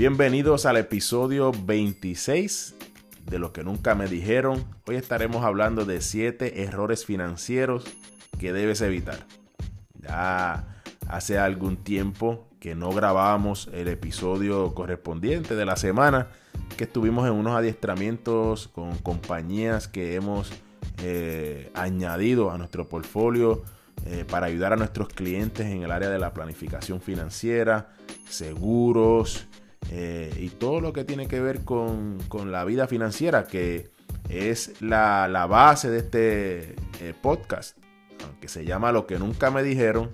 Bienvenidos al episodio 26 de lo que nunca me dijeron. Hoy estaremos hablando de 7 errores financieros que debes evitar. Ya hace algún tiempo que no grabábamos el episodio correspondiente de la semana, que estuvimos en unos adiestramientos con compañías que hemos eh, añadido a nuestro portfolio eh, para ayudar a nuestros clientes en el área de la planificación financiera, seguros eh, y todo lo que tiene que ver con, la vida financiera, que es la, base de este eh, podcast, aunque se llama Lo que nunca me dijeron.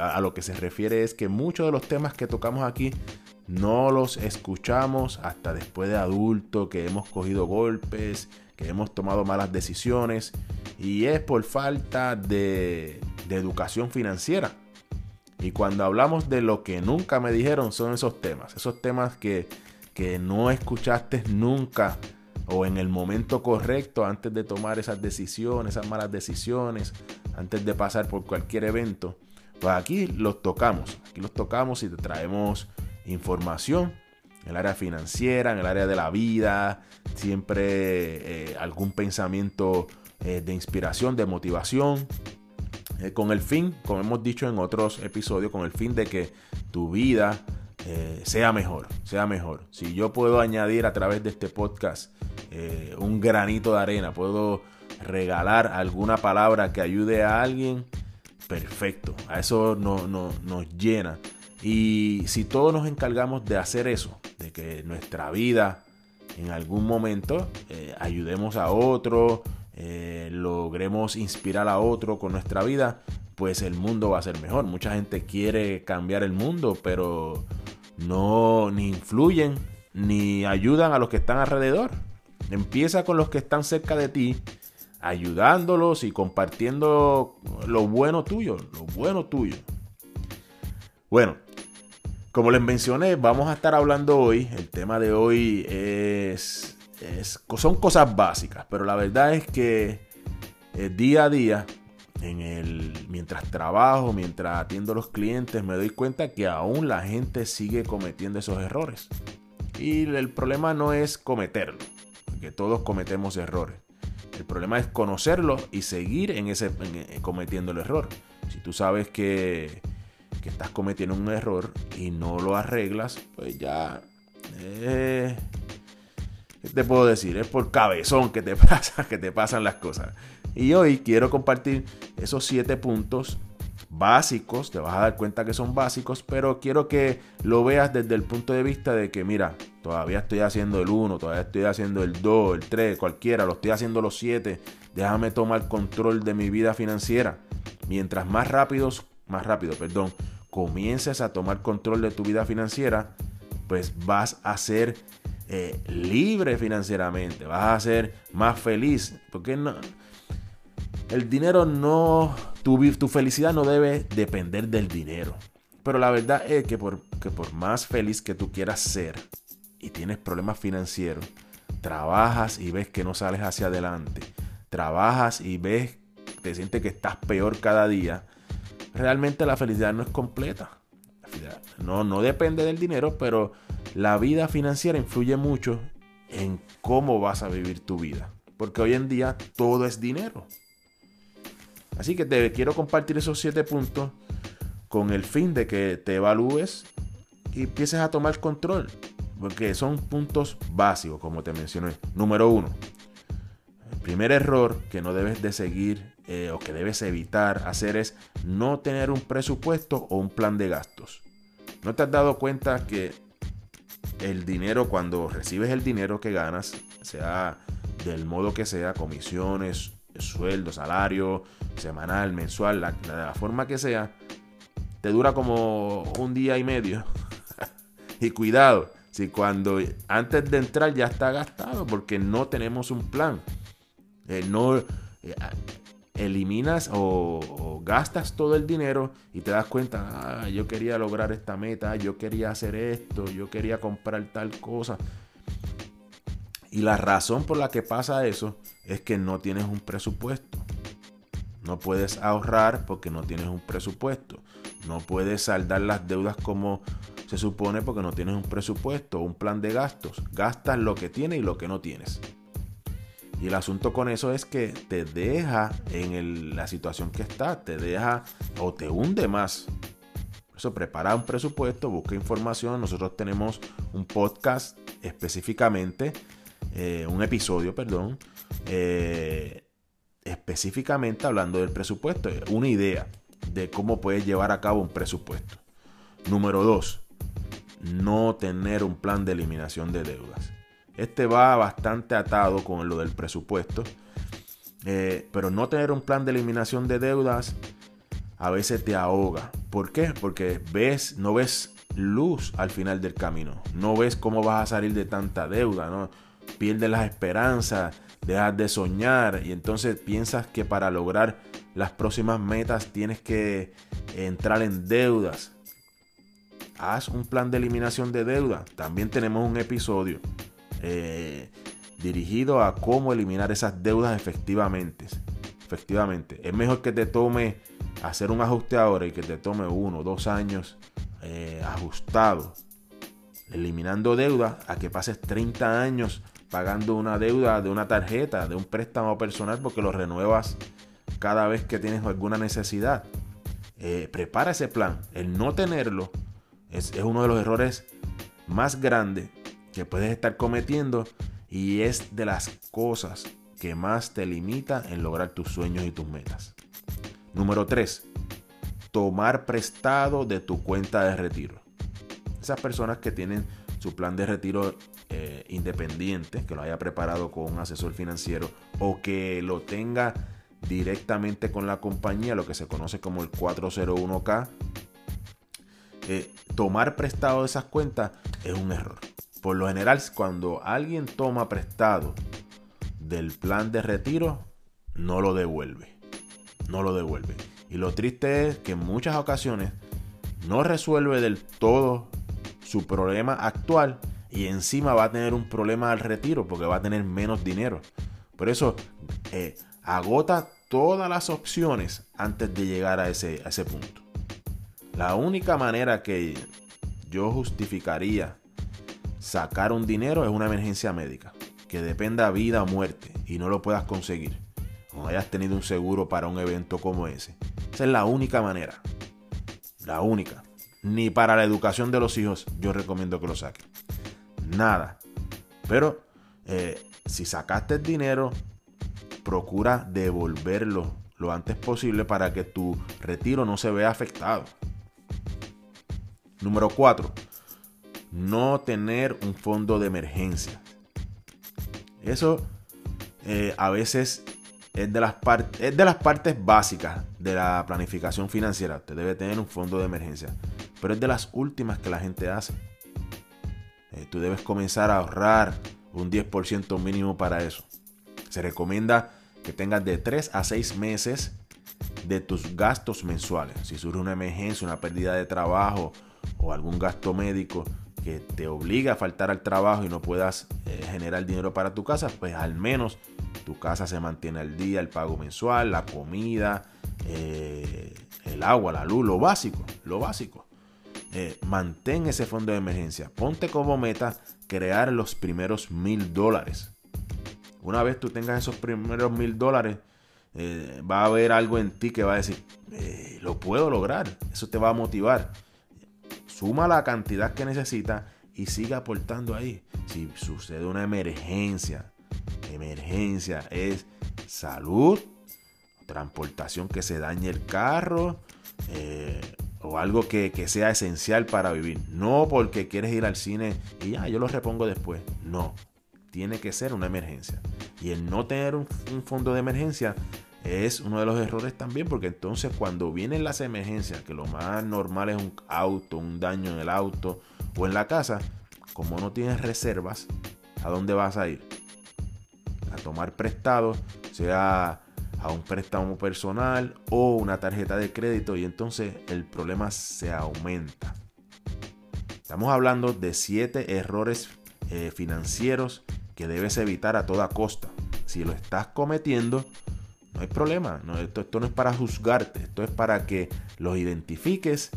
a lo que se refiere es que muchos de los temas que tocamos aquí no los escuchamos hasta después de adulto, que hemos cogido golpes, que hemos tomado malas decisiones y es por falta de, educación financiera. Y cuando hablamos de lo que nunca me dijeron son esos temas, esos temas que, que no escuchaste nunca o en el momento correcto antes de tomar esas decisiones, esas malas decisiones, antes de pasar por cualquier evento. Pues aquí los tocamos, aquí los tocamos y te traemos información en el área financiera, en el área de la vida, siempre eh, algún pensamiento eh, de inspiración, de motivación, eh, con el fin, como hemos dicho en otros episodios, con el fin de que tu vida sea mejor, sea mejor. Si yo puedo añadir a través de este podcast un granito de arena, puedo regalar alguna palabra que ayude a alguien, perfecto. A eso no, nos llena. Y si todos nos encargamos de hacer eso, de que nuestra vida en algún momento eh, ayudemos a otro, eh, logremos inspirar a otro con nuestra vida, pues el mundo va a ser mejor. Mucha gente quiere cambiar el mundo, pero no ni influyen ni ayudan a los que están alrededor. Empieza con los que están cerca de ti, ayudándolos y compartiendo lo bueno tuyo, lo bueno tuyo. Bueno, como les mencioné, vamos a estar hablando hoy. El tema de hoy es, son cosas básicas, pero la verdad es que eh, día a día, en el, mientras trabajo, mientras atiendo a los clientes, me doy cuenta que aún la gente sigue cometiendo esos errores. Y el problema no es cometerlo, porque todos cometemos errores. El problema es conocerlo y seguir en ese, cometiendo el error. Si tú sabes que estás cometiendo un error y no lo arreglas, pues ya... Eh, ¿Qué te puedo decir? Es por cabezón que te pasa, que te pasan las cosas. Y hoy quiero compartir esos siete puntos básicos, te vas a dar cuenta que son básicos, pero quiero que lo veas desde el punto de vista de que, mira, todavía estoy haciendo el 1, todavía estoy haciendo el 2, el 3, cualquiera, lo estoy haciendo los 7, déjame tomar control de mi vida financiera. Mientras más rápidos, más rápido, perdón, comiences a tomar control de tu vida financiera, pues vas a ser eh, libre financieramente, vas a ser más feliz. Porque no, el dinero no, tu, tu felicidad no debe depender del dinero. Pero la verdad es que por, que por más feliz que tú quieras ser y tienes problemas financieros, trabajas y ves que no sales hacia adelante, trabajas y ves, te sientes que estás peor cada día, realmente la felicidad no es completa. No, no depende del dinero, pero la vida financiera influye mucho en cómo vas a vivir tu vida. Porque hoy en día todo es dinero. Así que te quiero compartir esos siete puntos con el fin de que te evalúes y empieces a tomar control. Porque son puntos básicos, como te mencioné. Número uno, el primer error que no debes de seguir eh, o que debes evitar hacer es no tener un presupuesto o un plan de gastos. ¿No te has dado cuenta que el dinero, cuando recibes el dinero que ganas, sea del modo que sea, comisiones, sueldo, salario, semanal, mensual, la, la forma que sea, te dura como un día y medio. y cuidado, si cuando antes de entrar ya está gastado porque no tenemos un plan. Eh, no, eh, eliminas o, gastas todo el dinero y te das cuenta, ah, yo quería lograr esta meta, yo quería hacer esto, yo quería comprar tal cosa. Y la razón por la que pasa eso es que no tienes un presupuesto. No puedes ahorrar porque no tienes un presupuesto. No puedes saldar las deudas como se supone porque no tienes un presupuesto, un plan de gastos. Gastas lo que tienes y lo que no tienes. Y el asunto con eso es que te deja en la situación que estás, te deja o te hunde más. Por eso prepara un presupuesto, busca información. Nosotros tenemos un podcast específicamente, eh, un episodio, perdón, eh, específicamente hablando del presupuesto, una idea de cómo puedes llevar a cabo un presupuesto. Número dos, no tener un plan de eliminación de deudas. Este va bastante atado con lo del presupuesto. Eh, pero no tener un plan de eliminación de deudas a veces te ahoga. ¿Por qué? Porque ves, no ves luz al final del camino. No ves cómo vas a salir de tanta deuda. ¿no? Pierdes las esperanzas, dejas de soñar y entonces piensas que para lograr las próximas metas tienes que entrar en deudas. Haz un plan de eliminación de deuda. También tenemos un episodio eh, dirigido a cómo eliminar esas deudas efectivamente. Efectivamente, es mejor que te tome hacer un ajuste ahora y que te tome uno o dos años eh, ajustado, eliminando deudas, a que pases 30 años pagando una deuda de una tarjeta, de un préstamo personal, porque lo renuevas cada vez que tienes alguna necesidad. Eh, prepara ese plan. El no tenerlo es, es uno de los errores más grandes que puedes estar cometiendo y es de las cosas que más te limita en lograr tus sueños y tus metas. Número 3. Tomar prestado de tu cuenta de retiro. Esas personas que tienen su plan de retiro eh, independiente, que lo haya preparado con un asesor financiero o que lo tenga directamente con la compañía, lo que se conoce como el 401k, eh, tomar prestado de esas cuentas es un error. Por lo general, cuando alguien toma prestado del plan de retiro, no lo devuelve. No lo devuelve. Y lo triste es que en muchas ocasiones no resuelve del todo su problema actual y encima va a tener un problema al retiro porque va a tener menos dinero. Por eso eh, agota todas las opciones antes de llegar a ese, a ese punto. La única manera que yo justificaría sacar un dinero es una emergencia médica, que dependa vida o muerte y no lo puedas conseguir, no hayas tenido un seguro para un evento como ese. Esa es la única manera. La única. Ni para la educación de los hijos yo recomiendo que lo saquen. Nada. Pero eh, si sacaste el dinero, procura devolverlo lo antes posible para que tu retiro no se vea afectado. Número 4 no tener un fondo de emergencia. Eso eh, a veces es de, las partes básicas de la planificación financiera. Usted debe tener un fondo de emergencia. Pero es de las últimas que la gente hace. Eh, tú debes comenzar a ahorrar un 10% mínimo para eso. Se recomienda que tengas de 3 a 6 meses de tus gastos mensuales. Si surge una emergencia, una pérdida de trabajo o algún gasto médico, que te obliga a faltar al trabajo y no puedas eh, generar dinero para tu casa, pues al menos tu casa se mantiene al día, el pago mensual, la comida, eh, el agua, la luz, lo básico, lo básico. Eh, mantén ese fondo de emergencia. Ponte como meta crear los primeros mil dólares. Una vez tú tengas esos primeros mil dólares, va a haber algo en ti que va a decir, lo puedo lograr. Eso te va a motivar suma la cantidad que necesita y siga aportando ahí. Si sucede una emergencia, emergencia es salud, transportación que se dañe el carro eh, o algo que, sea esencial para vivir. No porque quieres ir al cine y ya, yo lo repongo después. No, tiene que ser una emergencia. Y el no tener un fondo de emergencia es uno de los errores también, porque entonces cuando vienen las emergencias, que lo más normal es un auto, un daño en el auto o en la casa, como no tienes reservas, ¿a dónde vas a ir? A tomar prestado, sea a un préstamo personal o una tarjeta de crédito y entonces el problema se aumenta. Estamos hablando de siete errores eh, financieros que debes evitar a toda costa. Si lo estás cometiendo, no hay problema. esto, no es para juzgarte. Esto es para que los identifiques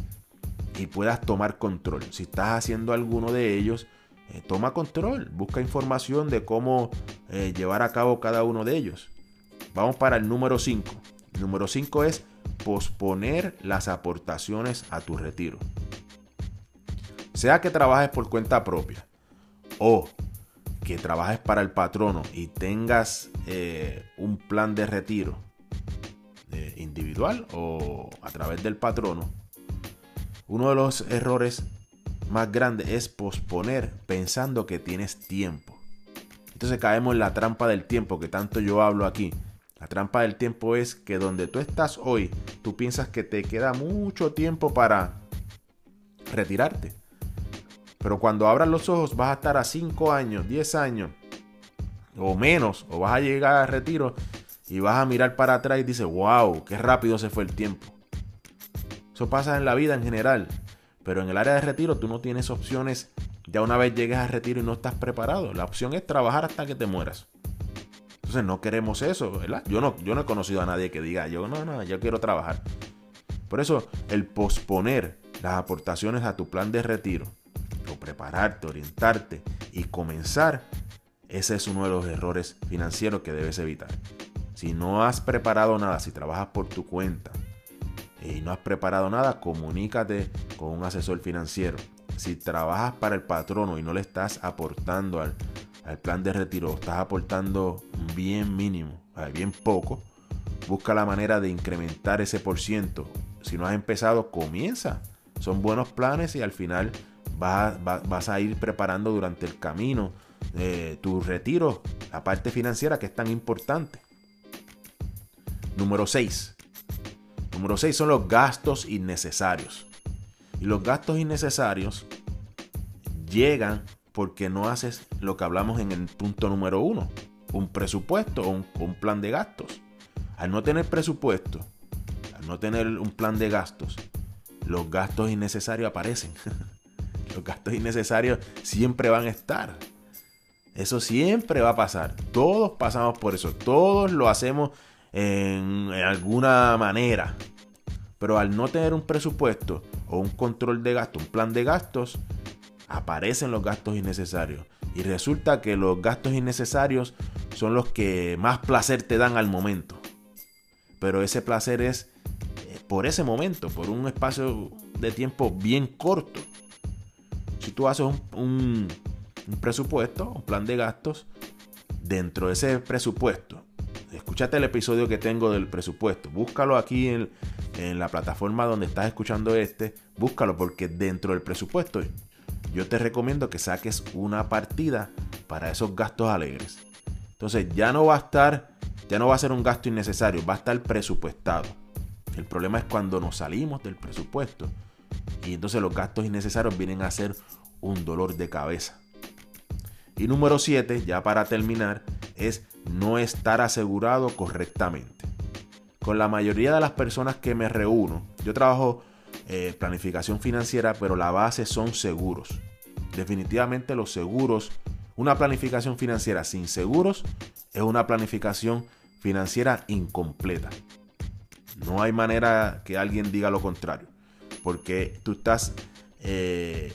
y puedas tomar control. Si estás haciendo alguno de ellos, eh, toma control, busca información de cómo eh, llevar a cabo cada uno de ellos. Vamos para el número 5. Número 5 es posponer las aportaciones a tu retiro. Sea que trabajes por cuenta propia o que trabajes para el patrono y tengas eh, un plan de retiro individual o a través del patrono, uno de los errores más grande es posponer pensando que tienes tiempo. Entonces caemos en la trampa del tiempo que tanto yo hablo aquí. La trampa del tiempo es que donde tú estás hoy, tú piensas que te queda mucho tiempo para retirarte. Pero cuando abras los ojos vas a estar a 5 años, 10 años o menos, o vas a llegar al retiro y vas a mirar para atrás y dices, wow, qué rápido se fue el tiempo. Eso pasa en la vida en general. Pero en el área de retiro tú no tienes opciones ya una vez llegues al retiro y no estás preparado. La opción es trabajar hasta que te mueras. Entonces no queremos eso, ¿verdad? Yo no, yo no he conocido a nadie que diga, yo no, no, yo quiero trabajar. Por eso el posponer las aportaciones a tu plan de retiro, prepararte, orientarte y comenzar, ese es uno de los errores financieros que debes evitar. Si no has preparado nada, si trabajas por tu cuenta, y no has preparado nada, comunícate con un asesor financiero. Si trabajas para el patrono y no le estás aportando al, plan de retiro, estás aportando bien mínimo, bien poco, busca la manera de incrementar ese por ciento. Si no has empezado, comienza. Son buenos planes y al final vas, vas a ir preparando durante el camino eh, tu retiro, la parte financiera que es tan importante. Número 6 Número 6 son los gastos innecesarios. Y los gastos innecesarios llegan porque no haces lo que hablamos en el punto número 1, un presupuesto o un, plan de gastos. Al no tener presupuesto, al no tener un plan de gastos, los gastos innecesarios aparecen. los gastos innecesarios siempre van a estar. Eso siempre va a pasar. Todos pasamos por eso. Todos lo hacemos en, alguna manera. Pero al no tener un presupuesto o un control de gasto, un plan de gastos, aparecen los gastos innecesarios. Y resulta que los gastos innecesarios son los que más placer te dan al momento. Pero ese placer es eh, por ese momento, por un espacio de tiempo bien corto. Si tú haces un presupuesto, un plan de gastos, dentro de ese presupuesto escúchate el episodio que tengo del presupuesto. Búscalo aquí en, la plataforma donde estás escuchando este. Búscalo porque dentro del presupuesto yo te recomiendo que saques una partida para esos gastos alegres. Entonces ya no va a estar, ya no va a ser un gasto innecesario, va a estar presupuestado. El problema es cuando nos salimos del presupuesto y entonces los gastos innecesarios vienen a ser un dolor de cabeza. Y número 7, ya para terminar, es no estar asegurado correctamente. Con la mayoría de las personas que me reúno, yo trabajo eh, planificación financiera, pero la base son seguros. Definitivamente los seguros, una planificación financiera sin seguros es una planificación financiera incompleta. No hay manera que alguien diga lo contrario, porque tú estás eh,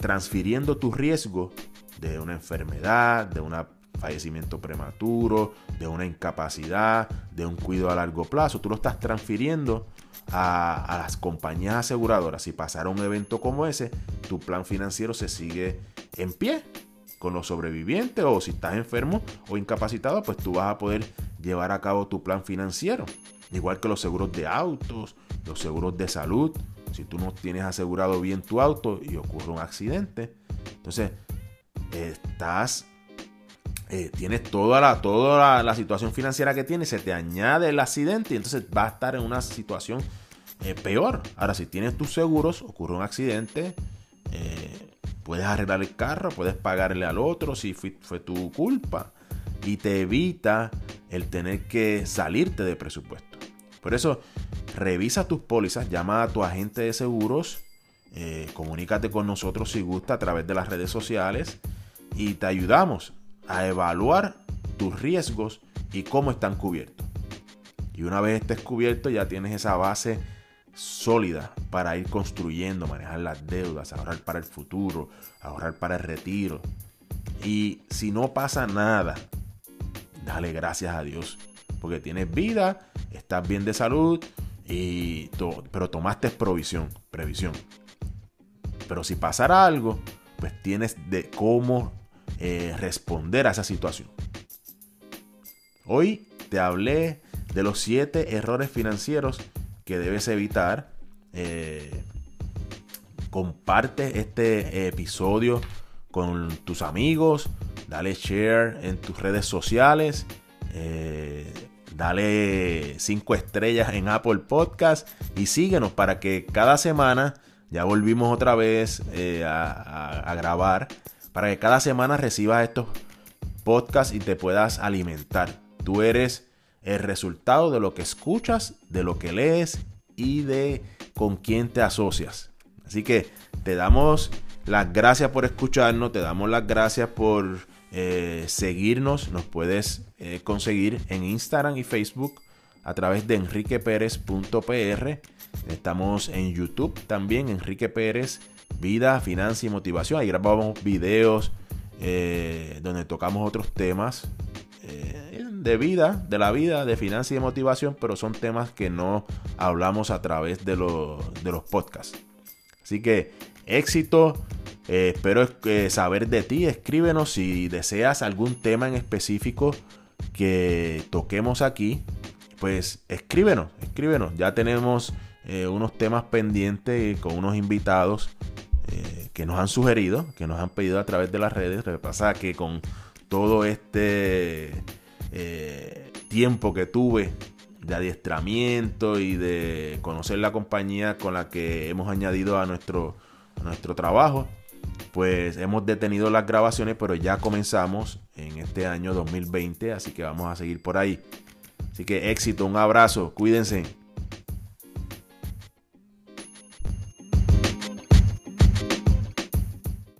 transfiriendo tu riesgo de una enfermedad, de una fallecimiento prematuro, de una incapacidad, de un cuidado a largo plazo. Tú lo estás transfiriendo a, las compañías aseguradoras. Si pasara un evento como ese, tu plan financiero se sigue en pie con los sobrevivientes o si estás enfermo o incapacitado, pues tú vas a poder llevar a cabo tu plan financiero. Igual que los seguros de autos, los seguros de salud. Si tú no tienes asegurado bien tu auto y ocurre un accidente, entonces estás eh, tienes toda, la, toda la, situación financiera que tienes, se te añade el accidente y entonces va a estar en una situación eh, peor. Ahora, si tienes tus seguros, ocurre un accidente, eh, puedes arreglar el carro, puedes pagarle al otro si fue, fue tu culpa y te evita el tener que salirte de presupuesto. Por eso, revisa tus pólizas, llama a tu agente de seguros, comunícate con nosotros si gusta a través de las redes sociales y te ayudamos a evaluar tus riesgos y cómo están cubiertos. Y una vez estés cubierto ya tienes esa base sólida para ir construyendo, manejar las deudas, ahorrar para el futuro, ahorrar para el retiro. Y si no pasa nada, dale gracias a Dios, porque tienes vida, estás bien de salud, y pero tomaste provisión, previsión. Pero si pasara algo, pues tienes de cómo eh, responder a esa situación. Hoy te hablé de los siete errores financieros que debes evitar. Eh, comparte este episodio con tus amigos, dale share en tus redes sociales, eh, dale cinco estrellas en Apple Podcast y síguenos para que cada semana, ya volvimos otra vez eh, a, grabar, para que cada semana recibas estos podcasts y te puedas alimentar. Tú eres el resultado de lo que escuchas, de lo que lees y de con quién te asocias. Así que te damos las gracias por escucharnos, te damos las gracias por eh, seguirnos. Nos puedes eh, conseguir en Instagram y Facebook a través de enriquepérez.pr. Estamos en YouTube también, Enrique Pérez, Vida, Finanza y Motivación. Ahí grabamos videos eh, donde tocamos otros temas de vida, de la vida, de finanzas y de motivación, pero son temas que no hablamos a través de, de los podcasts. Así que éxito. Eh, espero eh, saber de ti. Escríbenos si deseas algún tema en específico que toquemos aquí. Pues escríbenos, escríbenos. Ya tenemos eh, unos temas pendientes con unos invitados que nos han sugerido, que nos han pedido a través de las redes. Lo que pasa que con todo este tiempo que tuve de adiestramiento y de conocer la compañía con la que hemos añadido a nuestro, nuestro trabajo, pues hemos detenido las grabaciones, pero ya comenzamos en este año 2020, así que vamos a seguir por ahí. Así que éxito, un abrazo, cuídense.